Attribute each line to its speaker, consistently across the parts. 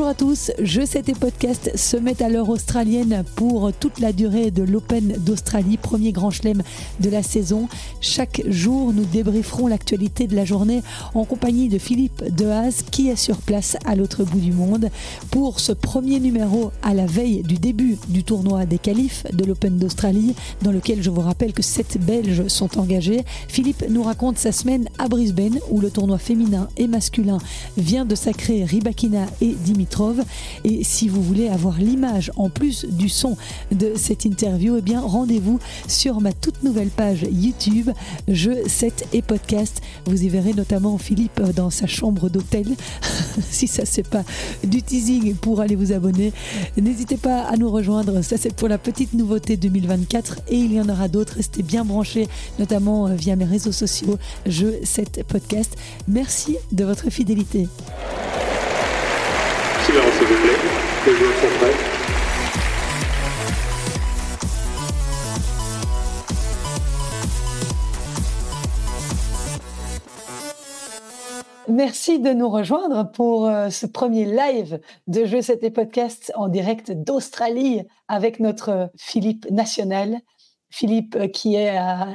Speaker 1: Bonjour à tous, Je sais tes podcasts se met à l'heure australienne pour toute la durée de l'Open d'Australie, premier grand chelem de la saison. Chaque jour, nous débrieferons l'actualité de la journée en compagnie de Philippe Dehaze qui est sur place à l'autre bout du monde. Pour ce premier numéro à la veille du début du tournoi des qualifs de l'Open d'Australie, dans lequel je vous rappelle que sept Belges sont engagés, Philippe nous raconte sa semaine à Brisbane où le tournoi féminin et masculin vient de sacrer Ribakina et Et si vous voulez avoir l'image en plus du son de cette interview, eh bien rendez-vous sur ma toute nouvelle page YouTube, Jeux 7 et podcast. Vous y verrez notamment Philippe dans sa chambre d'hôtel. si ça c'est pas du teasing pour aller vous abonner, n'hésitez pas à nous rejoindre. Ça c'est pour la petite nouveauté 2024 et il y en aura d'autres. Restez bien branchés, notamment euh, via mes réseaux sociaux, Jeux 7 podcast. Merci de votre fidélité Merci de nous rejoindre pour euh, ce premier live de Jeux C'était Podcast en direct d'Australie avec notre Philippe National. Philippe euh, qui est à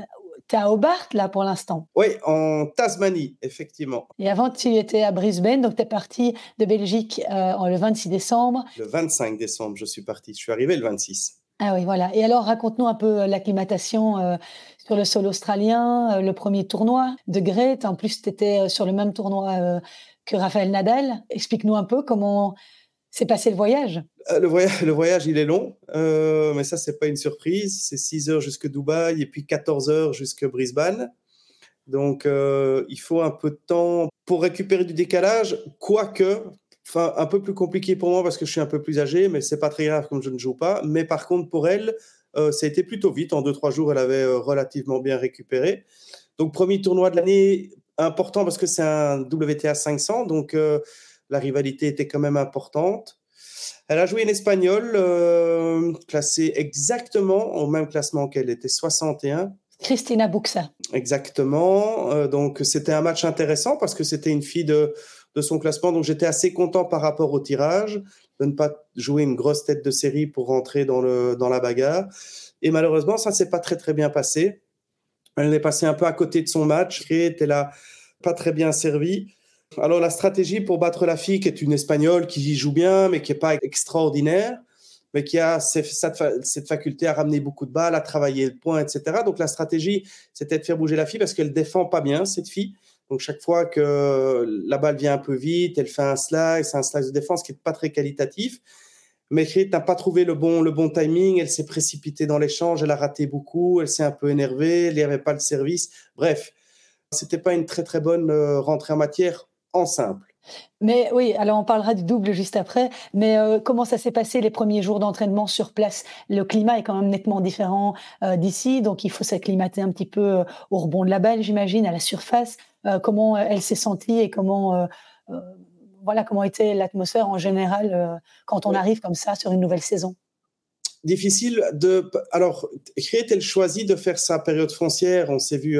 Speaker 1: tu es à Hobart, là, pour l'instant
Speaker 2: Oui, en Tasmanie, effectivement.
Speaker 1: Et avant, tu étais à Brisbane, donc tu es parti de Belgique euh, le 26 décembre.
Speaker 2: Le 25 décembre, je suis parti. Je suis arrivé le 26.
Speaker 1: Ah oui, voilà. Et alors, raconte-nous un peu euh, l'acclimatation euh, sur le sol australien, le premier tournoi de Great. En plus, tu étais sur le même tournoi que Raphaël Nadal. Explique-nous un peu comment s'est passé le voyage?
Speaker 2: Euh, le, voyage, il est long, euh, mais ça, c'est pas une surprise. C'est 6 heures jusque Dubaï et puis 14 heures jusque Brisbane. Donc, euh, il faut un peu de temps pour récupérer du décalage, quoique, enfin, un peu plus compliqué pour moi parce que je suis un peu plus âgé, mais c'est pas très grave comme je ne joue pas. Mais par contre, pour elle, ça a été plutôt vite. En 2-3 jours, elle avait relativement bien récupéré. Donc, premier tournoi de l'année, important parce que c'est un WTA 500, donc la rivalité était quand même importante. Elle a joué une espagnole euh, classée exactement au même classement qu'elle était, 61.
Speaker 1: Cristina Buxa.
Speaker 2: Exactement. Euh, donc c'était un match intéressant parce que c'était une fille de, de son classement. Donc j'étais assez content par rapport au tirage de ne pas jouer une grosse tête de série pour rentrer dans, le, dans la bagarre. Et malheureusement, ça ne s'est pas très très bien passé. Elle est passée un peu à côté de son match. Elle était là pas très bien servie. Alors la stratégie pour battre la fille, qui est une Espagnole, qui joue bien, mais qui n'est pas extraordinaire, mais qui a cette faculté à ramener beaucoup de balles, à travailler le point, etc. Donc la stratégie, c'était de faire bouger la fille parce qu'elle défend pas bien, cette fille. Donc chaque fois que la balle vient un peu vite, elle fait un slice, un slice de défense qui n'est pas très qualitatif. Mais Kate n'a pas trouvé le bon, le bon timing, elle s'est précipitée dans l'échange, elle a raté beaucoup, elle s'est un peu énervée, il n'y avait pas le service. Bref, c'était pas une très très bonne euh, rentrée en matière en simple.
Speaker 1: Mais oui, alors on parlera du double juste après. Mais euh, comment ça s'est passé les premiers jours d'entraînement sur place? Le climat est quand même nettement différent euh, d'ici, donc il faut s'acclimater un petit peu euh, au rebond de la balle, j'imagine, à la surface. comment elle s'est sentie et comment voilà comment était l'atmosphère en général quand on arrive comme ça sur une nouvelle saison?
Speaker 2: Difficile de. Alors, Créet, elle choisit de faire sa période foncière? On s'est vu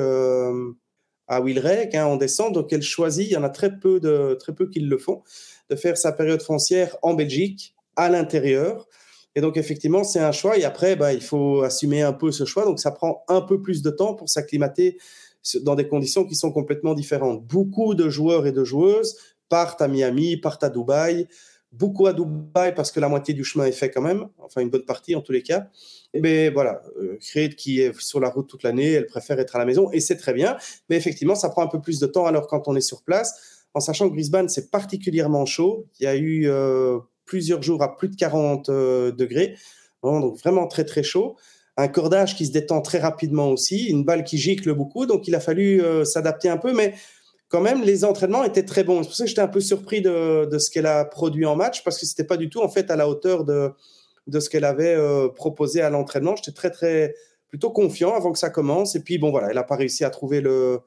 Speaker 2: à Wilrec hein, en descend. Donc, elle choisit, il y en a très peu, de, très peu qui le font, de faire sa période foncière en Belgique, à l'intérieur. Et donc, effectivement, c'est un choix. Et après, bah, il faut assumer un peu ce choix. Donc, ça prend un peu plus de temps pour s'acclimater dans des conditions qui sont complètement différentes. Beaucoup de joueurs et de joueuses partent à Miami, partent à Dubaï, beaucoup à Dubaï parce que la moitié du chemin est fait quand même, enfin une bonne partie en tous les cas. Mais voilà, euh, qui est sur la route toute l'année, elle préfère être à la maison et c'est très bien. Mais effectivement, ça prend un peu plus de temps alors quand on est sur place, en sachant que Brisbane, c'est particulièrement chaud. Il y a eu euh, plusieurs jours à plus de 40 euh, degrés, donc vraiment très très chaud. Un cordage qui se détend très rapidement aussi, une balle qui gicle beaucoup, donc il a fallu euh, s'adapter un peu, mais quand même, les entraînements étaient très bons. C'est pour ça que j'étais un peu surpris de, ce qu'elle a produit en match, parce que c'était pas du tout en fait à la hauteur de, de ce qu'elle avait euh, proposé à l'entraînement. J'étais très très plutôt confiant avant que ça commence. Et puis bon voilà, elle n'a pas réussi à trouver le,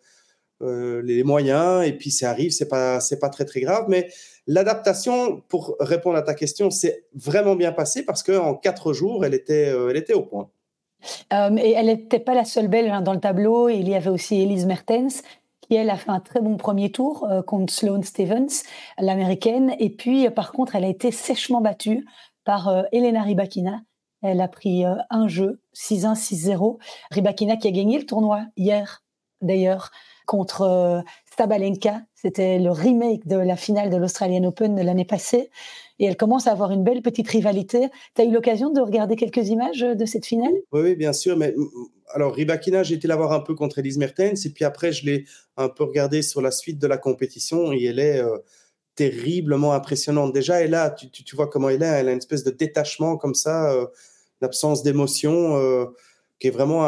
Speaker 2: euh, les moyens. Et puis ça arrive, c'est pas pas très très grave. Mais l'adaptation, pour répondre à ta question, c'est vraiment bien passé parce qu'en quatre jours, elle était euh, elle était au point.
Speaker 1: et elle n'était pas la seule belle hein, dans le tableau. Il y avait aussi Elise Mertens qui elle a fait un très bon premier tour contre Sloane Stevens, l'américaine. Et puis, par contre, elle a été sèchement battue par Elena Rybakina. Elle a pris un jeu, 6-1, 6-0. Rybakina qui a gagné le tournoi hier, d'ailleurs, contre Sabalenka. C'était le remake de la finale de l'Australian Open de l'année passée. Et elle commence à avoir une belle petite rivalité. Tu as eu l'occasion de regarder quelques images de cette finale?
Speaker 2: Oui, bien sûr. Mais alors, Ribakina, j'ai été la voir un peu contre Elise Mertens. Et puis après, je l'ai un peu regardé sur la suite de la compétition. Et elle est euh, terriblement impressionnante. Déjà, et là, tu, vois comment elle est. Elle a une espèce de détachement comme ça, euh, d'absence d'émotion. Euh, qui est vraiment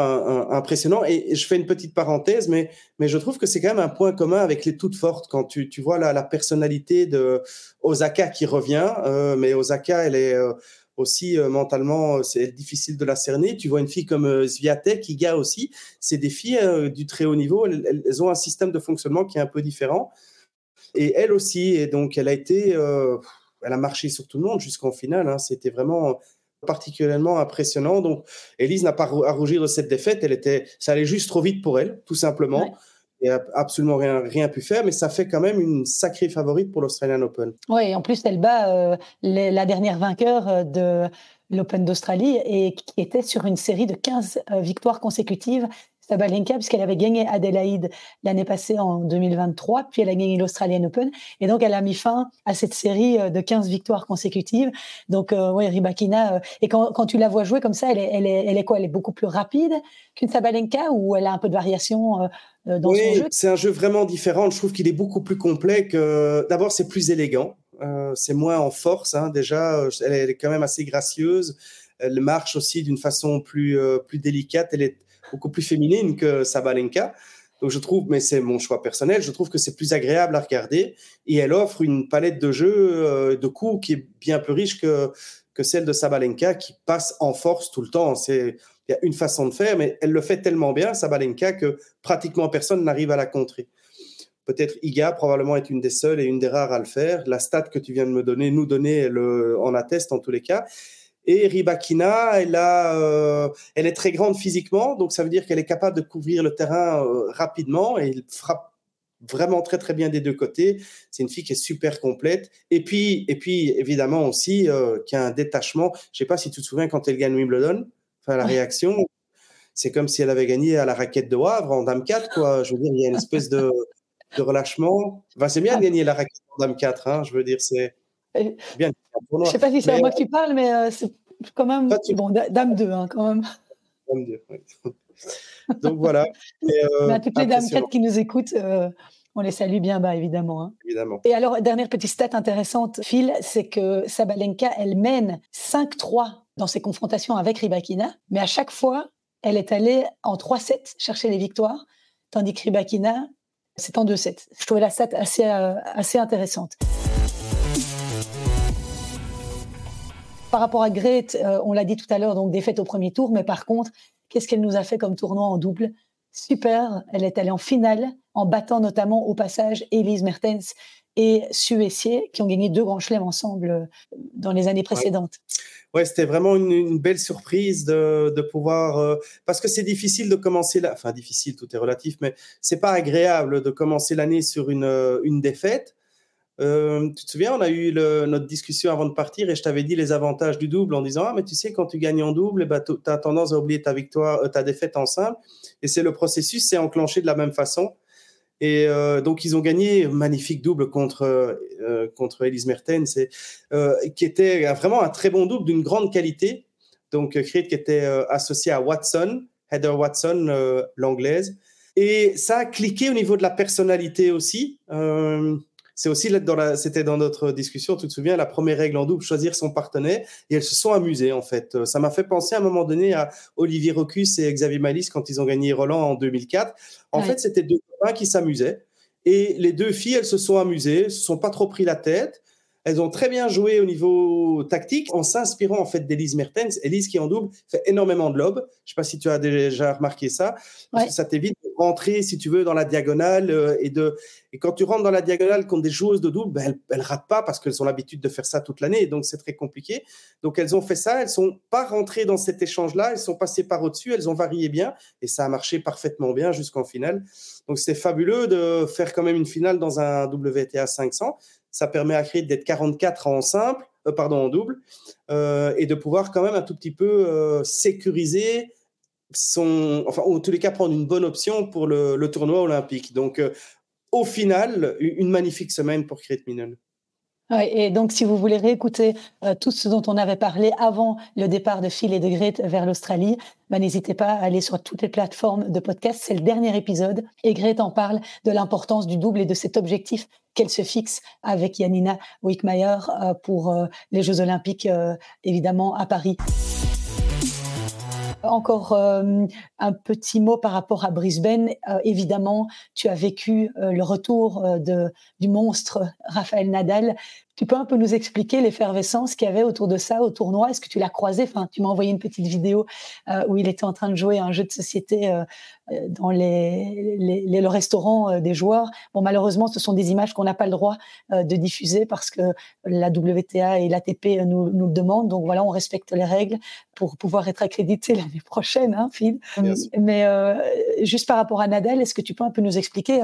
Speaker 2: impressionnant. Et, je fais une petite parenthèse, mais, mais je trouve que c'est quand même un point commun avec les toutes fortes. Quand tu, tu vois la, personnalité de Osaka qui revient, euh, mais Osaka, elle est euh, aussi euh, mentalement, c'est difficile de la cerner. Tu vois une fille comme Sviatek, Iga aussi, c'est des filles du très haut niveau. Elles, elles, ont un système de fonctionnement qui est un peu différent. Et elle aussi, et donc elle a été, elle a marché sur tout le monde jusqu'en finale. Hein. C'était vraiment particulièrement impressionnant. Donc, Elise n'a pas à rougir de cette défaite. Elle était, ça allait juste trop vite pour elle, tout simplement. Et a absolument rien, rien pu faire, mais ça fait quand même une sacrée favorite pour l'Australian Open.
Speaker 1: Oui, en plus, elle bat euh, la dernière vainqueur euh, de l'Open d'Australie et qui était sur une série de 15 euh, victoires consécutives Sabalenka, puisqu'elle avait gagné Adelaide l'année passée en 2023, puis elle a gagné l'Australian Open. Et donc, elle a mis fin à cette série euh, de 15 victoires consécutives. Donc, euh, oui, Ribakina, euh, et quand, quand, tu la vois jouer comme ça, elle est, elle est, elle est quoi? Elle est beaucoup plus rapide qu'une Sabalenka ou elle a un peu de variation dans son jeu?
Speaker 2: C'est un jeu vraiment différent. Je trouve qu'il est beaucoup plus complet. Que... D'abord, c'est plus élégant. c'est moins en force. Hein. Déjà, elle est quand même assez gracieuse. Elle marche aussi d'une façon plus, plus délicate. Elle est beaucoup plus féminine que Sabalenka. Donc je trouve, mais c'est mon choix personnel, je trouve que c'est plus agréable à regarder et elle offre une palette de jeux, euh, de coups qui est bien plus riche que, que celle de Sabalenka qui passe en force tout le temps. C'est, il y a une façon de faire, mais elle le fait tellement bien, Sabalenka, que pratiquement personne n'arrive à la contrer. Peut-être Iga probablement est une des seules et une des rares à le faire. La stat que tu viens de me donner, nous donner, en atteste en tous les cas. Et Ribakina, elle, a, euh, elle est très grande physiquement, donc ça veut dire qu'elle est capable de couvrir le terrain euh, rapidement et elle frappe vraiment très très bien des deux côtés. C'est une fille qui est super complète. Et puis, et puis évidemment aussi, euh, qui a un détachement. Je sais pas si tu te souviens quand elle gagne Wimbledon, enfin la réaction, c'est comme si elle avait gagné à la raquette de Havre en Dame 4, quoi. Je veux dire, il y a une espèce de, de relâchement. Enfin, c'est bien de gagner la raquette en Dame 4, hein, je veux dire, c'est.
Speaker 1: Bien, je ne sais pas si c'est à moi que tu parles, mais euh, c'est quand même. Bon, Dame 2, hein, quand même.
Speaker 2: Dame 2, oui. Donc voilà.
Speaker 1: euh, mais à toutes les Dames 4 qui nous écoutent, euh, on les salue bien bas, évidemment. Hein.
Speaker 2: Évidemment.
Speaker 1: Et alors, dernière petite stat intéressante, Phil, c'est que Sabalenka, elle mène 5-3 dans ses confrontations avec Rybakina, mais à chaque fois, elle est allée en 3-7 chercher les victoires, tandis que Rybakina, c'est en 2-7. Je trouvais la stat assez, euh, assez intéressante. Par rapport à Grete, euh, on l'a dit tout à l'heure, donc défaite au premier tour, mais par contre, qu'est-ce qu'elle nous a fait comme tournoi en double? Super, elle est allée en finale en battant notamment au passage Elise Mertens et Suessier qui ont gagné deux grands chelems ensemble euh, dans les années précédentes.
Speaker 2: Ouais, c'était vraiment une, belle surprise de, de pouvoir euh, parce que c'est difficile de commencer la, enfin difficile, tout est relatif, mais c'est pas agréable de commencer l'année sur une, une défaite. Euh, tu te souviens, on a eu notre discussion avant de partir et je t'avais dit les avantages du double en disant Ah, mais tu sais, quand tu gagnes en double, eh ben, tu as tendance à oublier ta victoire, euh, ta défaite en simple. Et c'est le processus, c'est enclenché de la même façon. Et euh, donc, ils ont gagné magnifique double contre, euh, contre Elise Mertens, qui était vraiment un très bon double d'une grande qualité. Donc, Creed qui était associé à Watson, Heather Watson, l'anglaise. Et ça a cliqué au niveau de la personnalité aussi. C'est aussi dans c'était dans notre discussion, tu te souviens, la première règle en double, choisir son partenaire, et elles se sont amusées en fait. Euh, ça m'a fait penser à un moment donné à Olivier Rocus et Xavier Malice quand ils ont gagné Roland en 2004. En fait, c'était deux copains qui s'amusaient, et les deux filles, elles se sont amusées, se sont pas trop pris la tête. Elles ont très bien joué au niveau tactique en s'inspirant en fait d'Elise Mertens. Elise qui en double fait énormément de lobes. Je sais pas si tu as déjà remarqué ça. Parce que ça t'évite de rentrer, si tu veux, dans la diagonale euh, et de et quand tu rentres dans la diagonale contre des joueuses de double, ben, elles, elles ratent pas parce qu'elles ont l'habitude de faire ça toute l'année. Donc c'est très compliqué. Donc elles ont fait ça. Elles sont pas rentrées dans cet échange-là. Elles sont passées par au-dessus. Elles ont varié bien et ça a marché parfaitement bien jusqu'en finale. Donc c'était fabuleux de faire quand même une finale dans un WTA 500 ça permet à Creed d'être 44 en simple, euh, pardon, en double, euh, et de pouvoir quand même un tout petit peu euh, sécuriser son, enfin, en tous les cas, prendre une bonne option pour le, tournoi olympique. Donc, au final, une magnifique semaine pour Creed Minen
Speaker 1: et donc, si vous voulez réécouter euh, tout ce dont on avait parlé avant le départ de Phil et de Grete vers l'Australie, bah, n'hésitez pas à aller sur toutes les plateformes de podcast. C'est le dernier épisode et Grete en parle de l'importance du double et de cet objectif qu'elle se fixe avec Janina Wickmeyer euh, pour euh, les Jeux Olympiques, évidemment, à Paris. Encore euh, un petit mot par rapport à Brisbane. Euh, évidemment, tu as vécu euh, le retour du monstre Raphaël Nadal. Tu peux un peu nous expliquer l'effervescence qu'il y avait autour de ça au tournoi? Est-ce que tu l'as croisé? Enfin, tu m'as envoyé une petite vidéo où il était en train de jouer un jeu de société dans les, les, le restaurant des joueurs. Bon, malheureusement, ce sont des images qu'on n'a pas le droit de diffuser parce que la WTA et l'ATP nous, nous le demandent. Donc voilà, on respecte les règles pour pouvoir être accrédité l'année prochaine, hein, Phil. Mais juste par rapport à Nadal, est-ce que tu peux un peu nous expliquer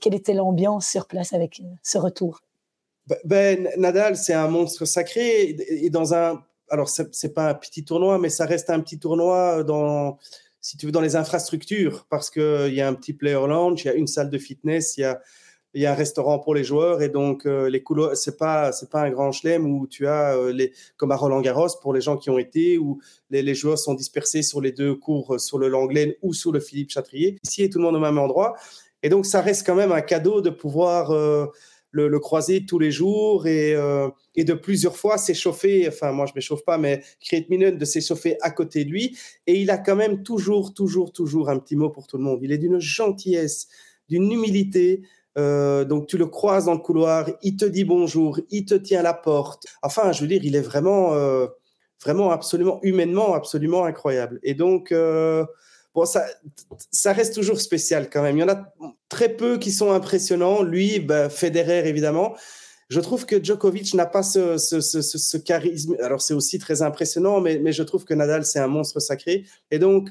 Speaker 1: quelle était l'ambiance sur place avec ce retour?
Speaker 2: Ben, Nadal, c'est un monstre sacré. Et dans un. Alors, c'est pas un petit tournoi, mais ça reste un petit tournoi dans, si tu veux, dans les infrastructures, parce qu'il y a un petit player lounge, il y a une salle de fitness, il y a, y a un restaurant pour les joueurs, et donc euh, les couloirs, c'est pas, c'est pas un grand chelem où tu as euh, les, comme à Roland Garros pour les gens qui ont été, où les, joueurs sont dispersés sur les deux cours, sur le Langlaine ou sur le Philippe Chatrier. Ici, tout le monde au même endroit, et donc ça reste quand même un cadeau de pouvoir euh, le, croiser tous les jours et, euh, et de plusieurs fois s'échauffer. Enfin, moi, je m'échauffe pas, mais Create Minen de s'échauffer à côté de lui. Et il a quand même toujours, toujours, toujours un petit mot pour tout le monde. Il est d'une gentillesse, d'une humilité. Euh, donc tu le croises dans le couloir, il te dit bonjour, il te tient la porte. Enfin, je veux dire, il est vraiment, euh, vraiment absolument humainement, absolument incroyable. Et donc, bon, ça, reste toujours spécial quand même. Il y en a très peu qui sont impressionnants. Lui, ben, Federer, évidemment. Je trouve que Djokovic n'a pas ce, charisme. Alors, c'est aussi très impressionnant, mais, je trouve que Nadal, c'est un monstre sacré. Et donc,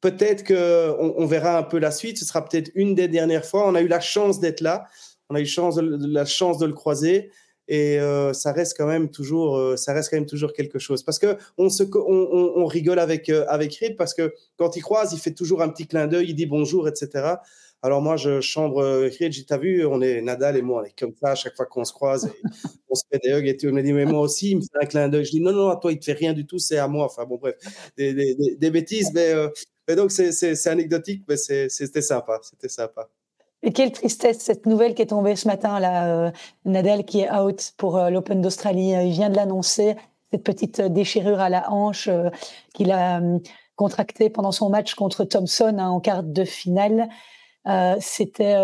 Speaker 2: peut-être qu'on on verra un peu la suite. Ce sera peut-être une des dernières fois. On a eu la chance d'être là. On a eu la chance de le croiser et euh, ça reste quand même toujours euh, ça reste quand même toujours quelque chose. Parce que on se on, rigole avec euh, avec Reed parce que quand il croise il fait toujours un petit clin d'œil il dit bonjour etc alors moi je chambre Reed j'ai t'as vu on est Nadal et moi on est comme ça à chaque fois qu'on se croise on se fait des hugs et on me dit mais moi aussi il me fait un clin d'œil. Je dis non non à toi il te fait rien du tout c'est à moi. Enfin bon bref des, des, des, bêtises mais, mais donc c'est anecdotique mais c'était sympa c'était sympa
Speaker 1: et quelle tristesse cette nouvelle qui est tombée ce matin là, euh, Nadal qui est out pour euh, l'Open d'Australie. Euh, il vient de l'annoncer cette petite déchirure à la hanche qu'il a contractée pendant son match contre Thompson hein, en quart de finale. C'était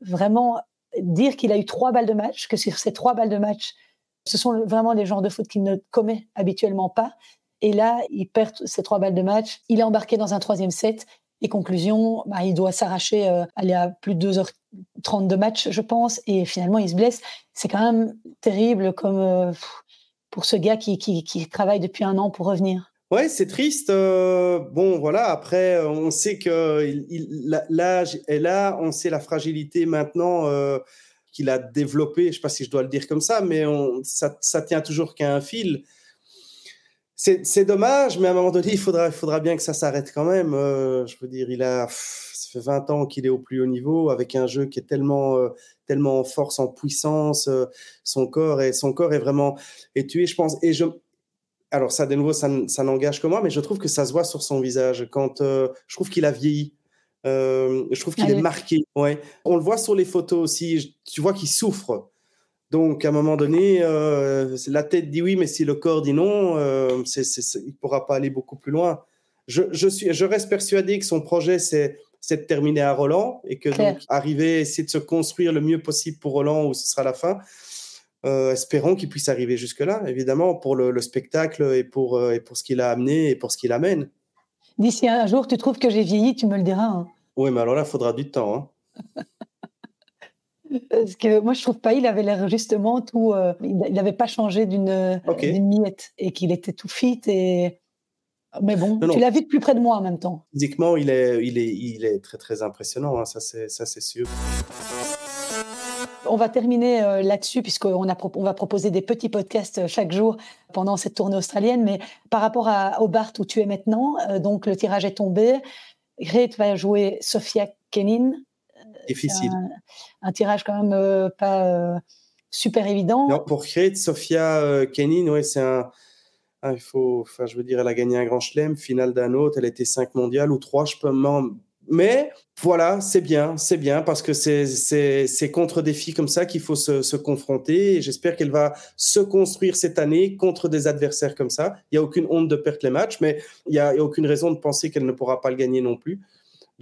Speaker 1: vraiment dire qu'il a eu trois balles de match, que sur ces trois balles de match, ce sont vraiment les genres de fautes qu'il ne commet habituellement pas. Et là, il perd ces trois balles de match. Il est embarqué dans un troisième set. Et conclusion, bah, il doit s'arracher, euh, aller à plus de 2h30 de match, je pense, et finalement il se blesse. C'est quand même terrible comme euh, pour ce gars qui, travaille depuis un an pour revenir.
Speaker 2: Ouais, c'est triste. Euh, bon, voilà. Après, on sait que l'âge est là. On sait la fragilité maintenant qu'il a développée. Je ne sais pas si je dois le dire comme ça, mais ça tient toujours qu'à un fil c'est dommage, mais à un moment donné, il faudra, il faudra bien que ça s'arrête quand même. Euh, je veux dire, il a, ça fait 20 ans qu'il est au plus haut niveau avec un jeu qui est tellement, euh, tellement en force, en puissance. Euh, son corps est, son corps est vraiment est tué, je pense. Et je, alors ça, de nouveau, ça, ça n'engage que moi, mais je trouve que ça se voit sur son visage. Quand je trouve qu'il a vieilli. je trouve qu'il est marqué. Ouais. On le voit sur les photos aussi. Tu vois qu'il souffre. Donc, à un moment donné, euh, la tête dit oui, mais si le corps dit non, euh, il ne pourra pas aller beaucoup plus loin. Je, suis, je reste persuadé que son projet, c'est de terminer à Roland et que donc arriver, essayer de se construire le mieux possible pour Roland où ce sera la fin. espérons qu'il puisse arriver jusque-là, évidemment, pour le, spectacle et pour, et pour ce qu'il a amené et pour ce qu'il amène.
Speaker 1: D'ici un jour, tu trouves que j'ai vieilli, tu me le diras. Hein.
Speaker 2: Oui, mais alors là, il faudra du temps. Hein.
Speaker 1: Parce que moi, je trouve pas, il avait l'air justement tout. Euh, il n'avait pas changé d'une miette et qu'il était tout fit. Et... Mais bon, tu l'as vu de plus près de moi en même temps.
Speaker 2: Physiquement, il est, il est, il est très, très impressionnant, hein, ça c'est sûr.
Speaker 1: On va terminer euh, là-dessus, puisqu'on on va proposer des petits podcasts euh, chaque jour pendant cette tournée australienne. Mais par rapport à, au Bart où tu es maintenant, donc le tirage est tombé. Grete va jouer Sophia Kenin,
Speaker 2: difficile.
Speaker 1: Un, tirage quand même euh, pas euh, super évident.
Speaker 2: Non, pour créer Sofia euh, Kenin, ouais, c'est un, il faut, enfin, je veux dire, elle a gagné un grand chelem, finale d'un autre, elle était 5 mondiales ou 3, je peux mais voilà, c'est bien, c'est bien parce que c'est contre des filles comme ça qu'il faut se, se, confronter. Et j'espère qu'elle va se construire cette année contre des adversaires comme ça. Il n'y a aucune honte de perdre les matchs, mais il n'y a, a, aucune raison de penser qu'elle ne pourra pas le gagner non plus.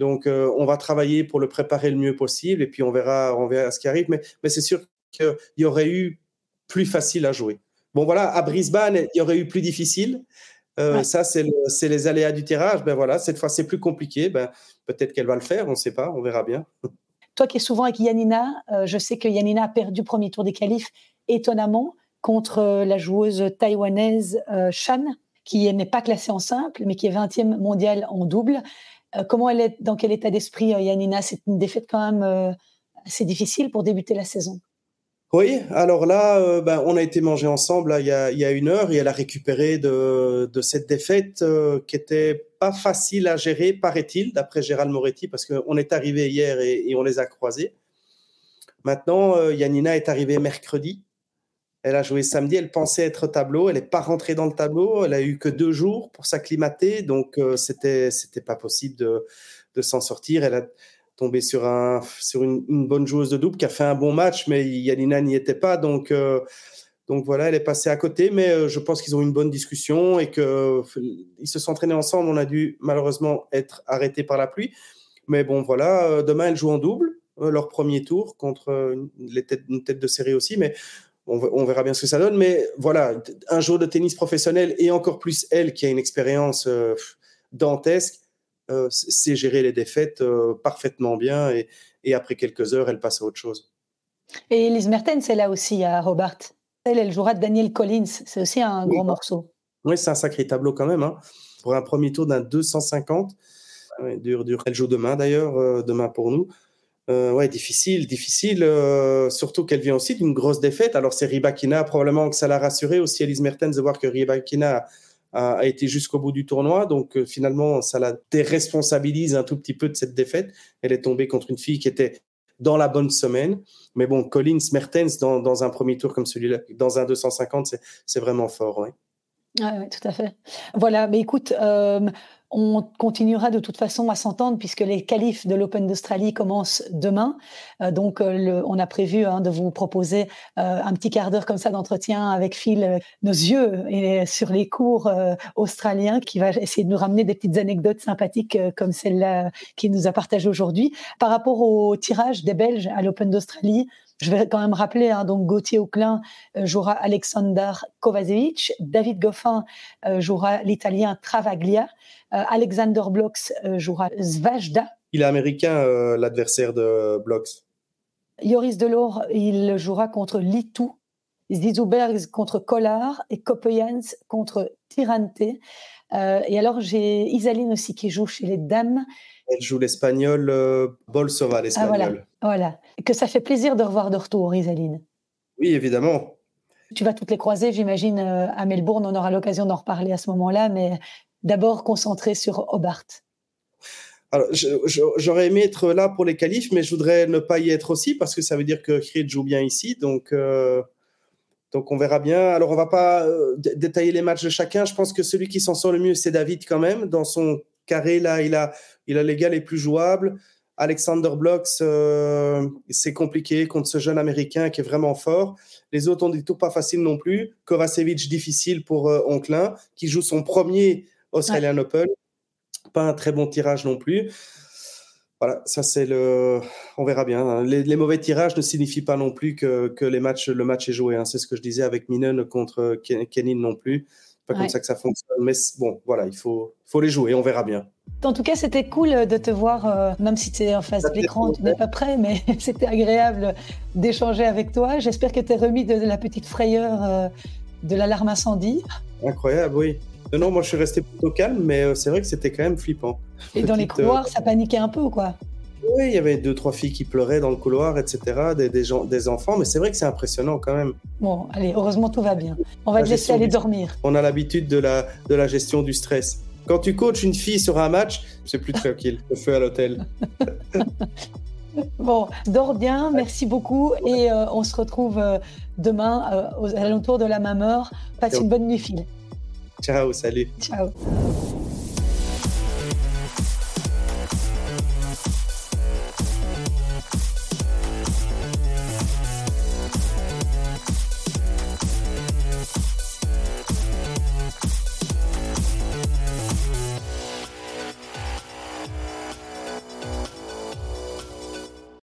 Speaker 2: Donc, euh, on va travailler pour le préparer le mieux possible et puis on verra, on verra ce qui arrive. Mais, mais c'est sûr qu'il y aurait eu plus facile à jouer. Bon, voilà, à Brisbane, il y aurait eu plus difficile. Euh, ça, c'est les aléas du tirage. Ben voilà, cette fois, c'est plus compliqué. Ben, Peut-être qu'elle va le faire, on ne sait pas, on verra bien.
Speaker 1: Toi qui es souvent avec Yanina, euh, je sais que Yanina a perdu le premier tour des qualifs étonnamment contre la joueuse taïwanaise Shan, qui n'est pas classée en simple, mais qui est 20e mondiale en double. Euh, comment elle est, dans quel état d'esprit, euh, Yanina? C'est une défaite quand même euh, assez difficile pour débuter la saison.
Speaker 2: Oui, alors là, ben, on a été manger ensemble il, y a, une heure et elle a récupéré de, cette défaite qui était pas facile à gérer, paraît-il, d'après Gérald Moretti, parce qu'on est arrivé hier et, et, on les a croisés. Maintenant, Yanina est arrivée mercredi elle a joué samedi, elle pensait être au tableau, elle n'est pas rentrée dans le tableau, elle a eu que deux jours pour s'acclimater, donc euh, c'était pas possible de, s'en sortir. Elle a tombé sur un sur une, bonne joueuse de double qui a fait un bon match, mais Yanina n'y était pas, donc euh, donc voilà, elle est passée à côté, mais euh, je pense qu'ils ont eu une bonne discussion et que ils se sont entraînés ensemble. On a dû malheureusement être arrêtés par la pluie, mais bon voilà, demain elles jouent en double leur premier tour contre les une tête de série aussi, mais on, verra bien ce que ça donne. Mais voilà, un jour de tennis professionnel et encore plus elle qui a une expérience euh, dantesque, euh, c'est gérer les défaites euh, parfaitement bien et, après quelques heures, elle passe à autre chose.
Speaker 1: Et Elise Mertens, c'est là aussi à Robert. Elle, elle jouera de Daniel Collins. C'est aussi un gros morceau.
Speaker 2: Oui, c'est un sacré tableau quand même. Hein. Pour un premier tour d'un 250. dur, dur. Elle joue demain d'ailleurs, demain pour nous. Euh, ouais, difficile, difficile, euh, surtout qu'elle vient aussi d'une grosse défaite. Alors c'est Ribakina, probablement que ça l'a rassuré aussi Elise Mertens de voir que Ribakina a, a été jusqu'au bout du tournoi. Donc euh, finalement, ça la déresponsabilise un tout petit peu de cette défaite. Elle est tombée contre une fille qui était dans la bonne semaine. Mais bon, Collins, Mertens, dans, un premier tour comme celui-là, dans un 250, c'est vraiment fort. Ouais.
Speaker 1: oui, tout à fait. Voilà, mais écoute, on continuera de toute façon à s'entendre puisque les qualifs de l'Open d'Australie commencent demain. Euh, donc, euh, on a prévu hein, de vous proposer euh, un petit quart d'heure comme ça d'entretien avec Phil, nos yeux et sur les cours australiens, qui va essayer de nous ramener des petites anecdotes sympathiques comme celle-là qu'il nous a partagée aujourd'hui. Par rapport au tirage des Belges à l'Open d'Australie, je vais quand même rappeler, hein, donc Gauthier Auclin jouera Alexander Kovacevic, David Goffin jouera l'Italien Travaglia, euh, Alexander Blocks euh, jouera Svajda.
Speaker 2: Il est américain, euh, l'adversaire de Blocks.
Speaker 1: Joris Delors, il jouera contre Litou. Zizoubergs contre Collard et Kopejans contre Tirante. et alors, j'ai Isaline aussi qui joue chez les dames.
Speaker 2: Elle joue l'espagnol Bolsova, l'espagnol.
Speaker 1: Ah, voilà, voilà. Que ça fait plaisir de revoir de retour, Isaline.
Speaker 2: Oui, évidemment.
Speaker 1: Tu vas toutes les croiser, j'imagine, à Melbourne. On aura l'occasion d'en reparler à ce moment-là. Mais d'abord concentré sur Hobart
Speaker 2: alors, j'aurais aimé être là pour les qualifs, mais je voudrais ne pas y être aussi parce que ça veut dire que Creed joue bien ici. Donc, euh, donc on verra bien. Alors, on va pas euh, détailler les matchs de chacun. Je pense que celui qui s'en sort le mieux, c'est David quand même. Dans son carré, là, il a, il a les gars les plus jouables. Alexander Blocks, euh, c'est compliqué contre ce jeune Américain qui est vraiment fort. Les autres ont des tours pas faciles non plus. Kovacevic, difficile pour Onklin, qui joue son premier Australian Open. Pas un très bon tirage non plus. voilà, ça c'est le. On verra bien. Hein. Les, mauvais tirages ne signifient pas non plus que, que les matchs, le match est joué. Hein. C'est ce que je disais avec Minen contre Kenin non plus. Pas comme ça que ça fonctionne. Mais bon, voilà, il faut, faut les jouer. On verra bien.
Speaker 1: En tout cas, c'était cool de te voir, euh, même si tu es en face de l'écran, tu n'es pas prêt, mais c'était agréable d'échanger avec toi. J'espère que tu es remis de, la petite frayeur euh, de l'alarme incendie.
Speaker 2: Incroyable, oui. Non, moi je suis resté plutôt calme, mais euh, c'est vrai que c'était quand même flippant.
Speaker 1: Et dans les couloirs, ça paniquait un peu, quoi
Speaker 2: Oui, il y avait deux, trois filles qui pleuraient dans le couloir, etc., des, des, gens, des enfants, mais c'est vrai que c'est impressionnant quand même.
Speaker 1: Bon, allez, heureusement tout va bien. On va te laisser aller dormir.
Speaker 2: On a l'habitude de la, de la gestion du stress. Quand tu coaches une fille sur un match, c'est plus tranquille. Le feu à l'hôtel.
Speaker 1: Bon, dors bien, merci beaucoup et euh, on se retrouve euh, demain à l'entour de la même heure. Passe une bonne nuit, Phil.
Speaker 2: Ciao, salut.
Speaker 1: Ciao.